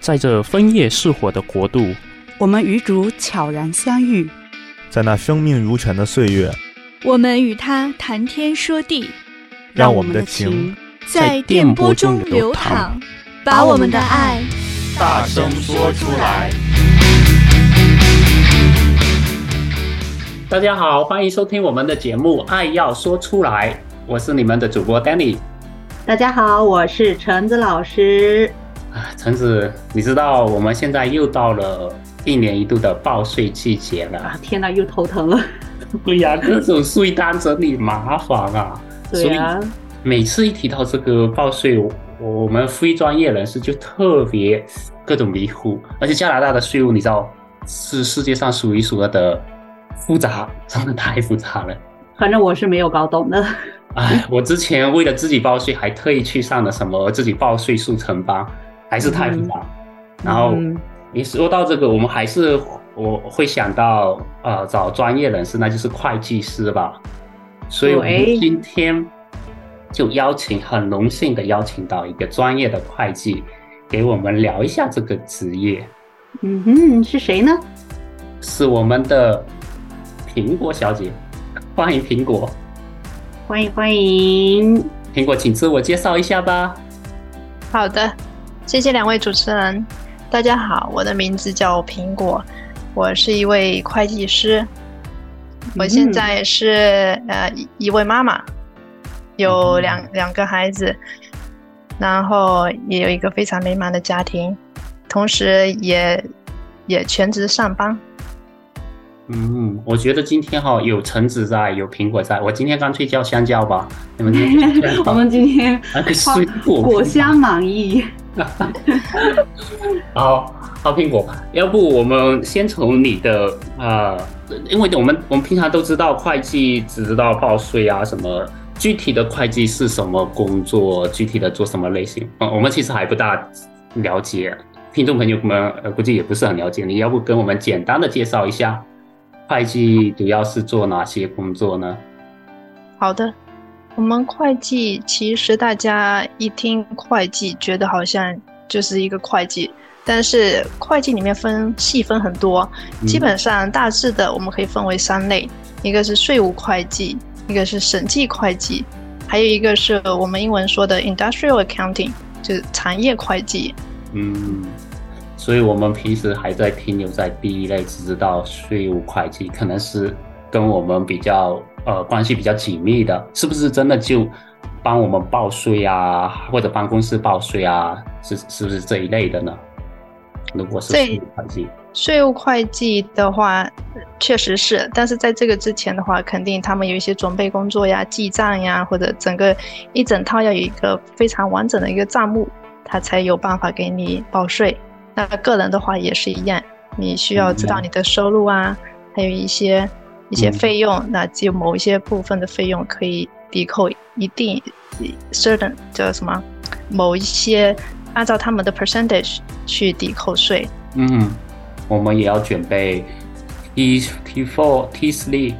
在这枫叶似火的国度，我们与主悄然相遇，在那生命如泉的岁月，我们与他谈天说地，让我们的情在电波中流淌，把我们的爱大声说出来。大家好，欢迎收听我们的节目《爱要说出来》，我是你们的主播 Danny。大家好，我是橙子老师。啊，橙子，你知道我们现在又到了一年一度的报税季节了啊！天哪，又头疼了。对呀，各种税单整理麻烦啊。对啊。每次一提到这个报税，我们非专业人士就特别各种迷糊。而且加拿大的税务，你知道是世界上数一数二的复杂，真的太复杂了。反正我是没有搞懂的。哎，我之前为了自己报税，还特意去上了什么自己报税速成班。还是太复杂，嗯、然后你说到这个，我们还是我会想到呃找专业人士，那就是会计师吧。所以我们今天就邀请，很荣幸的邀请到一个专业的会计，给我们聊一下这个职业。嗯哼，是谁呢？是我们的苹果小姐，欢迎苹果，欢迎欢迎，苹果，请自我介绍一下吧。好的。谢谢两位主持人，大家好，我的名字叫苹果，我是一位会计师，我现在是呃一位妈妈，有两两个孩子，然后也有一个非常美满的家庭，同时也也全职上班。嗯，我觉得今天哈有橙子在，有苹果在，我今天干脆叫香蕉吧。你们 今天我们今天水果果香满溢。好 好，苹果，要不我们先从你的呃，因为我们我们平常都知道会计只知道报税啊什么，具体的会计是什么工作，具体的做什么类型，嗯，我们其实还不大了解，听众朋友们呃估计也不是很了解，你要不跟我们简单的介绍一下会计主要是做哪些工作呢？好的。我们会计其实大家一听会计，觉得好像就是一个会计，但是会计里面分细分很多，基本上大致的我们可以分为三类，一个是税务会计，一个是审计会计，还有一个是我们英文说的 industrial accounting，就是产业会计。嗯，所以我们平时还在停留在第一类，只知道税务会计，可能是跟我们比较。呃，关系比较紧密的，是不是真的就帮我们报税啊，或者帮公司报税啊？是是不是这一类的呢？如果是税务会计，税务会计的话，确实是。但是在这个之前的话，肯定他们有一些准备工作呀、记账呀，或者整个一整套要有一个非常完整的一个账目，他才有办法给你报税。那个人的话也是一样，你需要知道你的收入啊，嗯、还有一些。一些费用，嗯、那只有某一些部分的费用可以抵扣一定 certain 叫什么？某一些按照他们的 percentage 去抵扣税。嗯，我们也要准备 T T four T three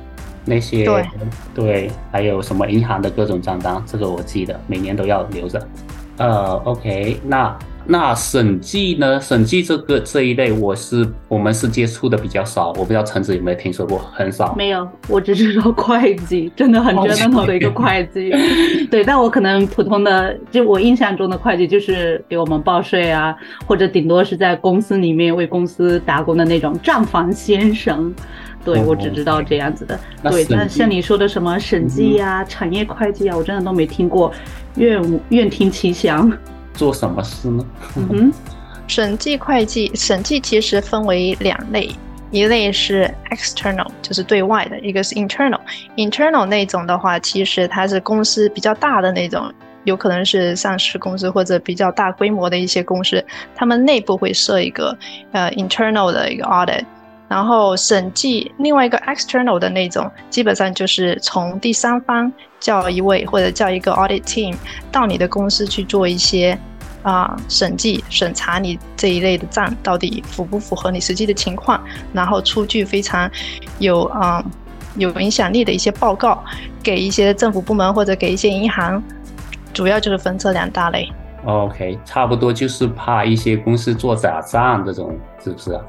那些对对，还有什么银行的各种账单，这个我记得每年都要留着。呃，OK，那。那审计呢？审计这个这一类，我是我们是接触的比较少，我不知道橙子有没有听说过，很少。没有，我只知道会计，真的很 general 的一个会计。对，但我可能普通的，就我印象中的会计就是给我们报税啊，或者顶多是在公司里面为公司打工的那种账房先生。对，哦、我只知道这样子的。对，那像你说的什么审计呀、啊、嗯、产业会计啊，我真的都没听过，愿愿听其详。做什么事呢？嗯，审计会计，审计其实分为两类，一类是 external，就是对外的；一个是 internal。internal 那种的话，其实它是公司比较大的那种，有可能是上市公司或者比较大规模的一些公司，他们内部会设一个呃 internal 的一个 audit。然后审计另外一个 external 的那种，基本上就是从第三方叫一位或者叫一个 audit team 到你的公司去做一些。啊，审计审查你这一类的账到底符不符合你实际的情况，然后出具非常有啊有影响力的一些报告给一些政府部门或者给一些银行，主要就是分这两大类。OK，差不多就是怕一些公司做假账这种，是不是啊？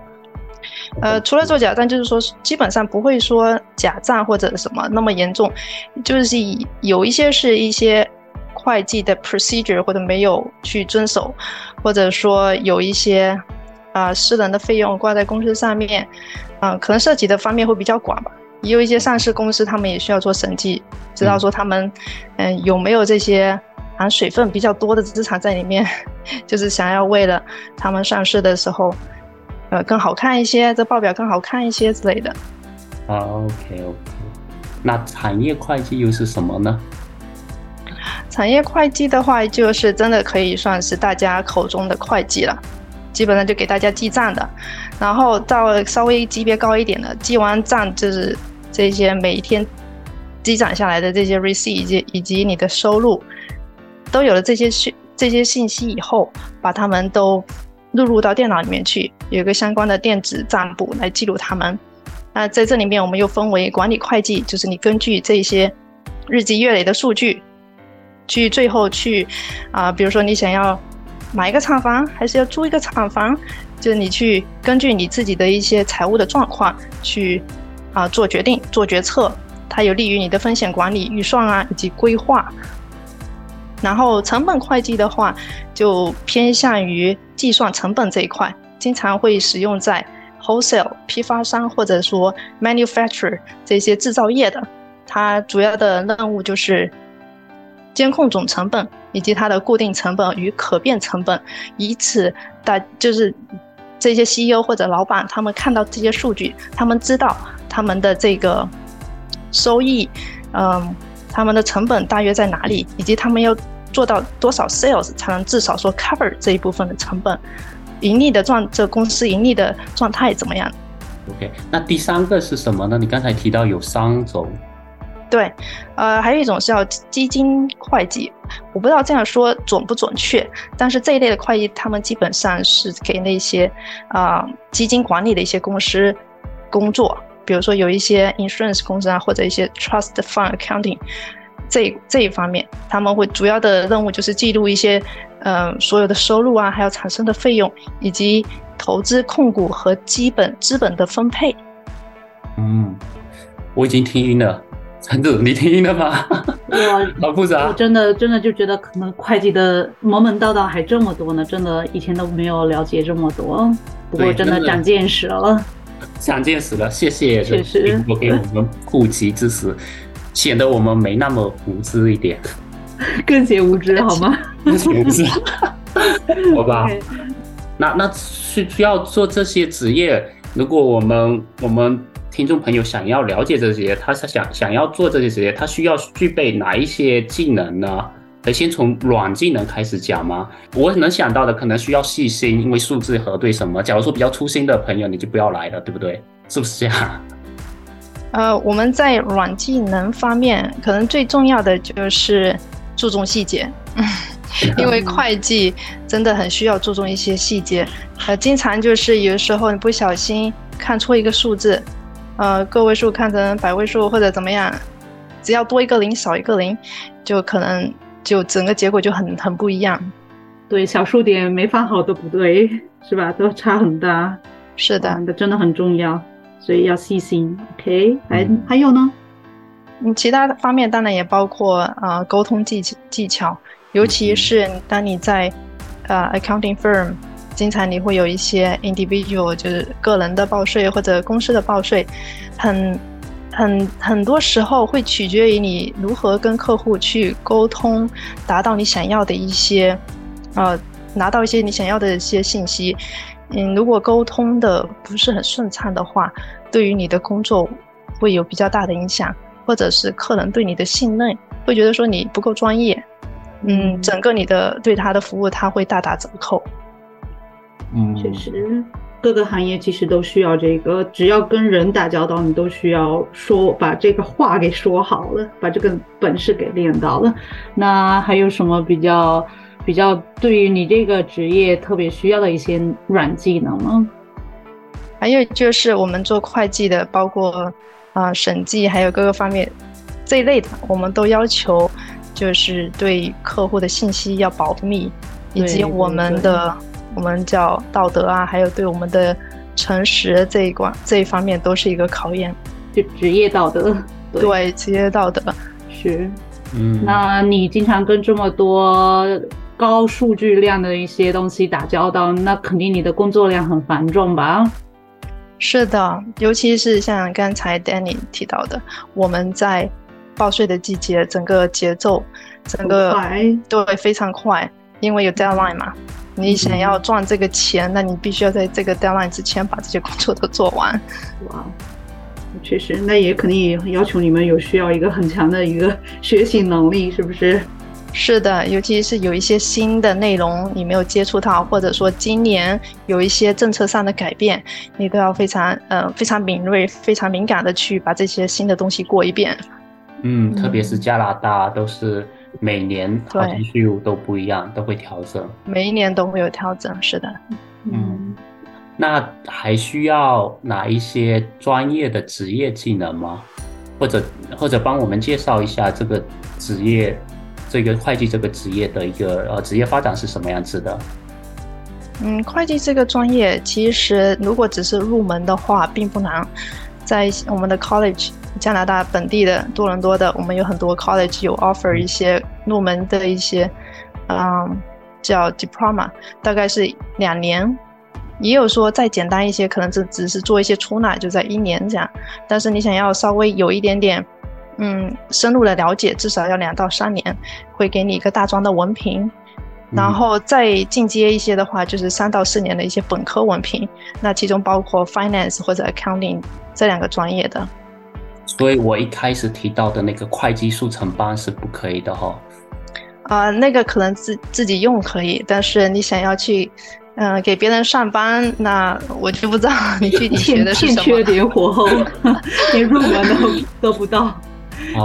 呃，除了做假账，就是说基本上不会说假账或者什么那么严重，就是有一些是一些会计的 procedure 或者没有去遵守，或者说有一些啊、呃、私人的费用挂在公司上面，啊、呃，可能涉及的方面会比较广吧。也有一些上市公司，他们也需要做审计，知道说他们嗯、呃、有没有这些含水分比较多的资产在里面，就是想要为了他们上市的时候。呃，更好看一些，这报表更好看一些之类的。啊，OK OK，那产业会计又是什么呢？产业会计的话，就是真的可以算是大家口中的会计了，基本上就给大家记账的。然后到稍微级别高一点的，记完账就是这些每一天积攒下来的这些 receipt 以及以及你的收入，都有了这些信这些信息以后，把它们都。录入到电脑里面去，有一个相关的电子账簿来记录它们。那在这里面，我们又分为管理会计，就是你根据这些日积月累的数据，去最后去啊、比如说你想要买一个厂房，还是要租一个厂房，就是你去根据你自己的一些财务的状况去啊、做决定、做决策，它有利于你的风险管理、预算啊以及规划。然后成本会计的话，就偏向于计算成本这一块，经常会使用在 wholesale 批发商或者说 manufacturer 这些制造业的。它主要的任务就是监控总成本以及它的固定成本与可变成本，以此大就是这些 CEO 或者老板他们看到这些数据，他们知道他们的这个收益，嗯。他们的成本大约在哪里，以及他们要做到多少 sales 才能至少说 cover 这一部分的成本，盈利的状，这公司盈利的状态怎么样？OK，那第三个是什么呢？你刚才提到有三种。对，呃，还有一种是要基金会计，我不知道这样说准不准确，但是这一类的会计，他们基本上是给那些啊、呃、基金管理的一些公司工作。比如说有一些 insurance 公司啊，或者一些 trust fund accounting 这这一方面，他们会主要的任务就是记录一些，呃，所有的收入啊，还有产生的费用，以及投资控股和基本资本的分配。嗯，我已经听晕了，陈总，你听晕了吗？我好复杂，我真的真的就觉得可能会计的门门道道还这么多呢，真的以前都没有了解这么多，不过真的长见识了。长见识了，谢谢，谢谢我给我们普及知识，显得我们没那么无知一点，更显无知好吗？更显无知，好吧。Okay. 那那需需要做这些职业，如果我们我们听众朋友想要了解这些，他是想想要做这些职业，他需要具备哪一些技能呢？得先从软技能开始讲吗？我能想到的可能需要细心，因为数字核对什么。假如说比较粗心的朋友，你就不要来了，对不对？是不是这样？呃，我们在软技能方面，可能最重要的就是注重细节，因为会计真的很需要注重一些细节。呃，经常就是有时候你不小心看错一个数字，呃，个位数看成百位数或者怎么样，只要多一个零少一个零，就可能。就整个结果就很很不一样，对，小数点没放好都不对，是吧？都差很大。是的，那真的很重要，所以要细心。OK，还还有呢？嗯，其他的方面当然也包括啊、呃、沟通技技巧，尤其是当你在呃 accounting firm，经常你会有一些 individual，就是个人的报税或者公司的报税，很。很很多时候会取决于你如何跟客户去沟通，达到你想要的一些，呃，拿到一些你想要的一些信息。嗯，如果沟通的不是很顺畅的话，对于你的工作会有比较大的影响，或者是客人对你的信任会觉得说你不够专业，嗯，整个你的对他的服务他会大打折扣。嗯，确实。各个行业其实都需要这个，只要跟人打交道，你都需要说把这个话给说好了，把这个本事给练到了。那还有什么比较比较对于你这个职业特别需要的一些软技能吗？还有就是我们做会计的，包括啊、呃、审计，还有各个方面这一类的，我们都要求就是对客户的信息要保密。以及我们的我们叫道德啊，还有对我们的诚实这一关这一方面都是一个考验，就职业道德。对，对职业道德是。嗯，那你经常跟这么多高数据量的一些东西打交道，那肯定你的工作量很繁重吧？是的，尤其是像刚才 Danny 提到的，我们在报税的季节，整个节奏，整个对非常快，因为有 deadline 嘛。你想要赚这个钱，嗯、那你必须要在这个 deadline 之前把这些工作都做完。哇，确实，那也肯定也要求你们有需要一个很强的一个 学习能力，是不是？是的，尤其是有一些新的内容你没有接触到，或者说今年有一些政策上的改变，你都要非常呃非常敏锐、非常敏感的去把这些新的东西过一遍。嗯，特别是加拿大都是每年好像税务都不一样，都会调整。每一年都会有调整，是的。嗯，那还需要哪一些专业的职业技能吗？或者或者帮我们介绍一下这个职业？这个会计这个职业的一个呃职业发展是什么样子的？嗯，会计这个专业其实如果只是入门的话，并不难。在我们的 college，加拿大本地的多伦多的，我们有很多 college 有 offer 一些入门的一些，嗯，叫 diploma，大概是两年。也有说再简单一些，可能只只是做一些出纳，就在一年这样。但是你想要稍微有一点点。嗯，深入的了解至少要两到三年，会给你一个大专的文凭，然后再进阶一些的话，就是三到四年的一些本科文凭，那其中包括 finance 或者 accounting 这两个专业的。所以我一开始提到的那个会计速成班是不可以的哈。啊、呃，那个可能自自己用可以，但是你想要去，嗯、呃，给别人上班，那我就不知道你具体学的是什么。欠缺点火候，连入门都都不到。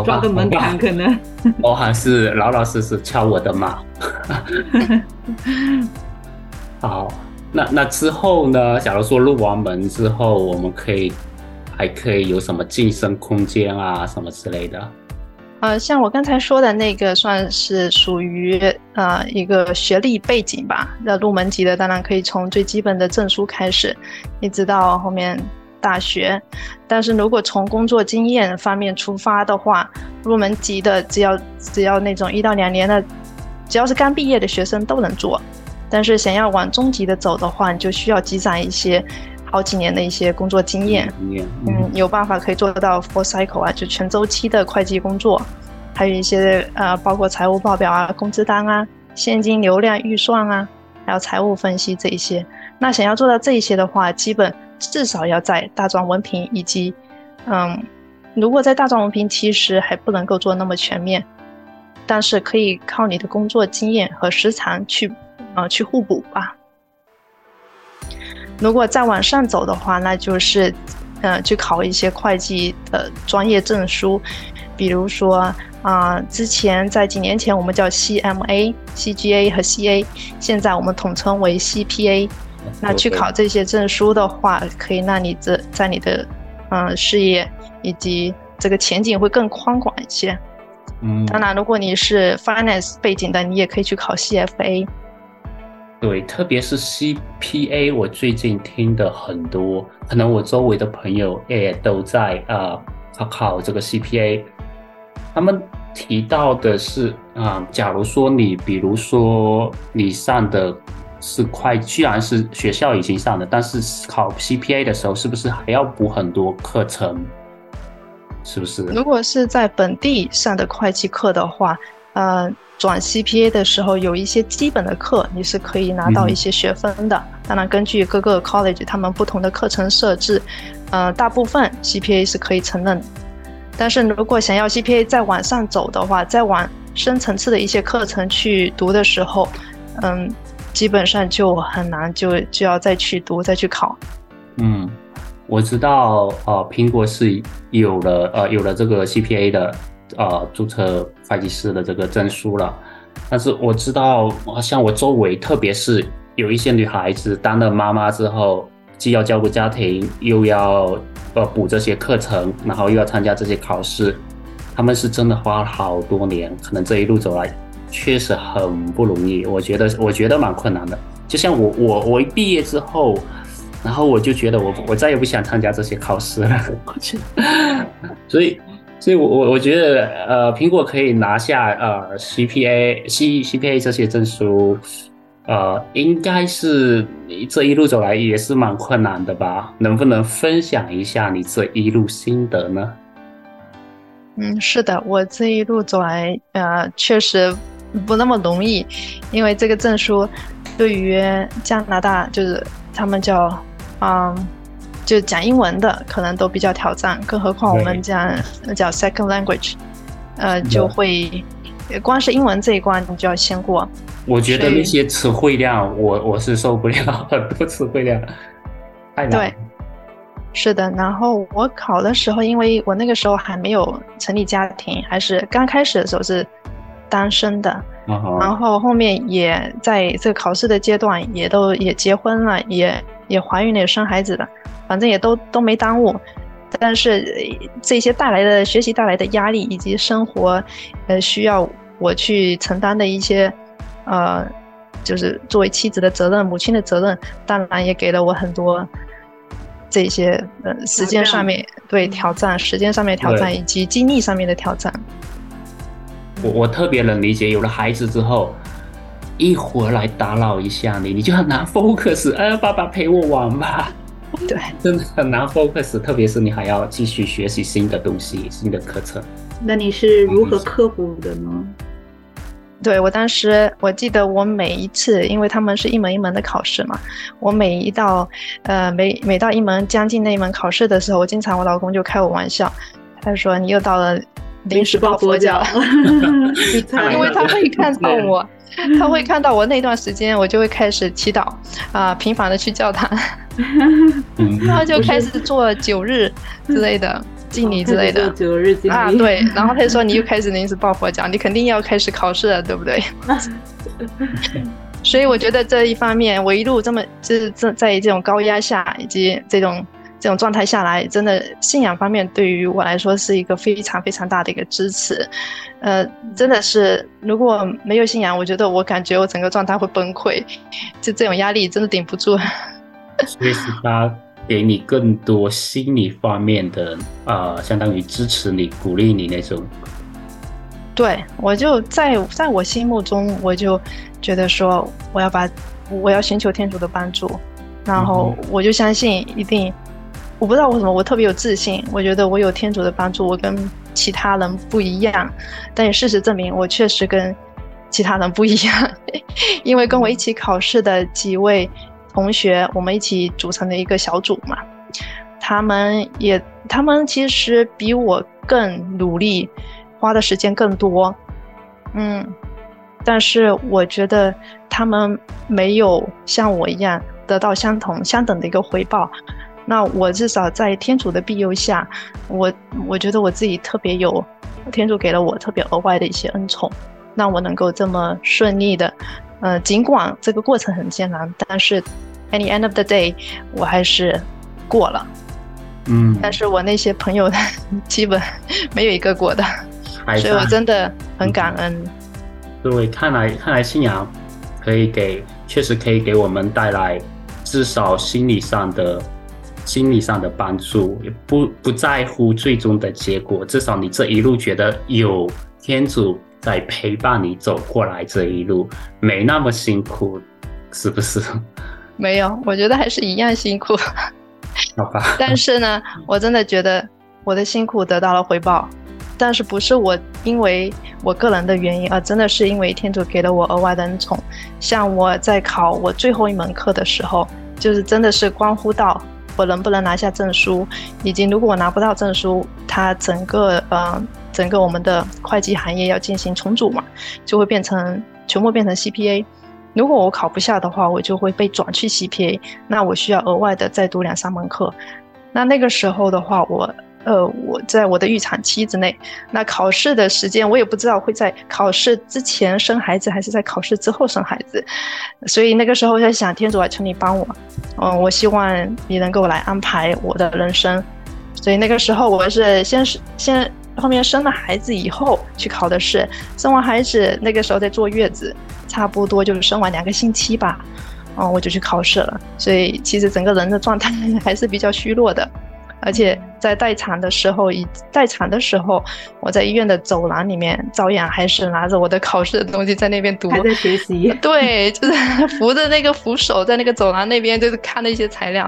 抓个门槛可能，我还是老老实实敲我的码。好，那那之后呢？假如说入完门之后，我们可以还可以有什么晋升空间啊，什么之类的？呃，像我刚才说的那个，算是属于呃一个学历背景吧。那入门级的当然可以从最基本的证书开始，一直到后面。大学，但是如果从工作经验方面出发的话，入门级的只要只要那种一到两年的，只要是刚毕业的学生都能做。但是想要往中级的走的话，你就需要积攒一些好几年的一些工作经验。嗯，嗯，有办法可以做得到 full cycle 啊，就全周期的会计工作，还有一些呃，包括财务报表啊、工资单啊、现金流量预算啊，还有财务分析这一些。那想要做到这一些的话，基本。至少要在大专文凭以及，嗯，如果在大专文凭其实还不能够做那么全面，但是可以靠你的工作经验和时长去，呃，去互补吧。如果再往上走的话，那就是，呃，去考一些会计的专业证书，比如说，啊、呃，之前在几年前我们叫 CMA、CGA 和 CA，现在我们统称为 CPA。那去考这些证书的话，可以让你这在你的嗯事业以及这个前景会更宽广一些。嗯，当然，如果你是 finance 背景的，你也可以去考 CFA。对，特别是 CPA，我最近听的很多，可能我周围的朋友也都在啊考考这个 CPA。他们提到的是啊，假如说你，比如说你上的。是快，虽然是学校已经上的，但是考 CPA 的时候，是不是还要补很多课程？是不是？如果是在本地上的会计课的话，呃，转 CPA 的时候有一些基本的课，你是可以拿到一些学分的。嗯、当然，根据各个 college 他们不同的课程设置，呃，大部分 CPA 是可以承认。但是如果想要 CPA 再往上走的话，再往深层次的一些课程去读的时候，嗯。基本上就很难，就就要再去读，再去考。嗯，我知道，呃，苹果是有了，呃，有了这个 CPA 的，呃，注册会计师的这个证书了。但是我知道，像我周围，特别是有一些女孩子当了妈妈之后，既要照顾家庭，又要呃补这些课程，然后又要参加这些考试，他们是真的花了好多年，可能这一路走来。确实很不容易，我觉得 我觉得蛮困难的。就像我我我一毕业之后，然后我就觉得我我再也不想参加这些考试了。所以所以我我我觉得呃，苹果可以拿下呃 CPA C CPA 这些证书。呃，应该是这一路走来也是蛮困难的吧？能不能分享一下你这一路心得呢？嗯，是的，我这一路走来，呃，确实不那么容易，因为这个证书对于加拿大就是他们叫，嗯，就讲英文的可能都比较挑战，更何况我们讲叫 second language，呃，就会光是英文这一关你就要先过。我觉得那些词汇量，我我是受不了很多词汇量，太难。对，是的。然后我考的时候，因为我那个时候还没有成立家庭，还是刚开始的时候是单身的。Uh. 然后后面也在这个考试的阶段，也都也结婚了，也也怀孕了，也生孩子了，反正也都都没耽误。但是这些带来的学习带来的压力，以及生活呃需要我去承担的一些。呃，就是作为妻子的责任、母亲的责任，当然也给了我很多这些呃时间上面对挑战、时间上面挑战以及精力上面的挑战。我我特别能理解，有了孩子之后，一会儿来打扰一下你，你就很难 focus。哎，爸爸陪我玩吧。对，真的很难 focus，特别是你还要继续学习新的东西、新的课程。那你是如何克服的呢？对，我当时，我记得我每一次，因为他们是一门一门的考试嘛，我每一道，呃，每每到一门将近那一门考试的时候，我经常我老公就开我玩笑，他说你又到了临时抱佛脚，因为他会看到我，他会看到我那段时间，我就会开始祈祷啊，频繁的去教堂，然后就开始做九日之类的。敬礼之类的九日敬礼啊，对，然后他就说，你又开始临时抱佛脚，你肯定要开始考试了，对不对？所以我觉得这一方面，我一路这么就是在在这种高压下，以及这种这种状态下来，真的信仰方面对于我来说是一个非常非常大的一个支持。呃，真的是如果没有信仰，我觉得我感觉我整个状态会崩溃，就这种压力真的顶不住。所以是他。给你更多心理方面的呃，相当于支持你、鼓励你那种。对，我就在在我心目中，我就觉得说，我要把我要寻求天主的帮助，然后我就相信一定，我不知道为什么我特别有自信，我觉得我有天主的帮助，我跟其他人不一样。但也事实证明，我确实跟其他人不一样，因为跟我一起考试的几位。同学，我们一起组成的一个小组嘛，他们也，他们其实比我更努力，花的时间更多，嗯，但是我觉得他们没有像我一样得到相同相等的一个回报。那我至少在天主的庇佑下，我我觉得我自己特别有天主给了我特别额外的一些恩宠，让我能够这么顺利的。呃，尽管这个过程很艰难，但是 at the end of the day，我还是过了。嗯，但是我那些朋友基本没有一个过的，所以我真的很感恩。各位，看来看来信仰可以给，确实可以给我们带来至少心理上的心理上的帮助，也不不在乎最终的结果，至少你这一路觉得有天主。在陪伴你走过来这一路，没那么辛苦，是不是？没有，我觉得还是一样辛苦。好吧。但是呢，我真的觉得我的辛苦得到了回报，但是不是我因为我个人的原因，而真的是因为天主给了我额外的恩宠。像我在考我最后一门课的时候，就是真的是关乎到我能不能拿下证书，以及如果我拿不到证书，它整个呃。整个我们的会计行业要进行重组嘛，就会变成全部变成 CPA。如果我考不下的话，我就会被转去 CPA，那我需要额外的再读两三门课。那那个时候的话，我呃我在我的预产期之内，那考试的时间我也不知道会在考试之前生孩子还是在考试之后生孩子，所以那个时候在想，天主啊，求你帮我，嗯，我希望你能够来安排我的人生。所以那个时候我是先是先。后面生了孩子以后去考的试，生完孩子那个时候在坐月子，差不多就是生完两个星期吧，嗯，我就去考试了，所以其实整个人的状态 还是比较虚弱的。而且在待产的时候，以待产的时候，我在医院的走廊里面，照样还是拿着我的考试的东西在那边读，还在学习。对，就是 扶着那个扶手，在那个走廊那边，就是看那些材料，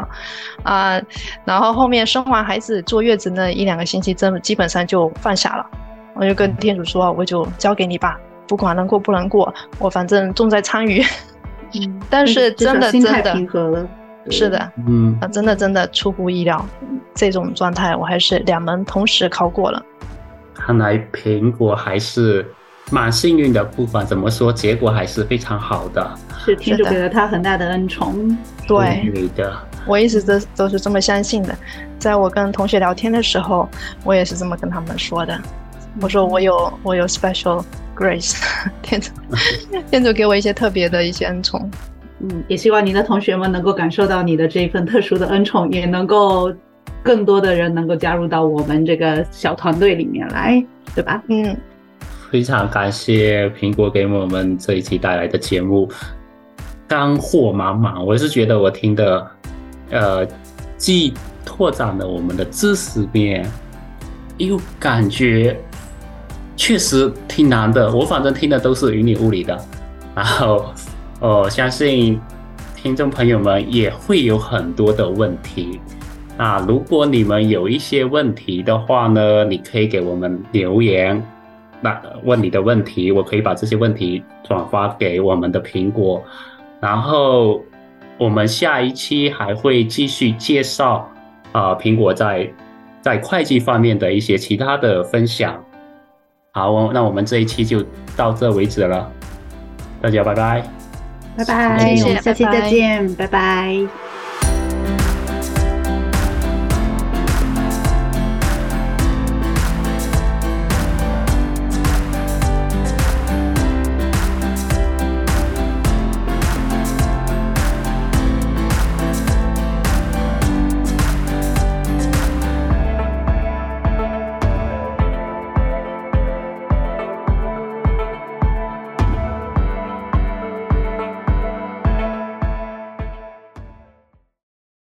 啊、呃，然后后面生完孩子坐月子那一两个星期，真基本上就放下了。我就跟店主说，我就交给你吧，不管能过不能过，我反正重在参与。嗯，但是真的真的。是的，嗯，啊，真的真的出乎意料，这种状态我还是两门同时考过了。看来苹果还是蛮幸运的，不管怎么说，结果还是非常好的。是天主给了他很大的恩宠。对，对的，我一直都都是这么相信的。在我跟同学聊天的时候，我也是这么跟他们说的。我说我有我有 special grace，天主 天主给我一些特别的一些恩宠。嗯，也希望你的同学们能够感受到你的这一份特殊的恩宠，也能够更多的人能够加入到我们这个小团队里面来，对吧？嗯，非常感谢苹果给我们这一期带来的节目，干货满满。我是觉得我听的，呃，既拓展了我们的知识面，又感觉确实挺难的。我反正听的都是云里雾里的，然后。哦，相信听众朋友们也会有很多的问题。那如果你们有一些问题的话呢，你可以给我们留言，那问你的问题，我可以把这些问题转发给我们的苹果。然后我们下一期还会继续介绍啊，苹果在在会计方面的一些其他的分享。好，那我们这一期就到这为止了，大家拜拜。拜拜，我们下期再见，拜拜。拜拜。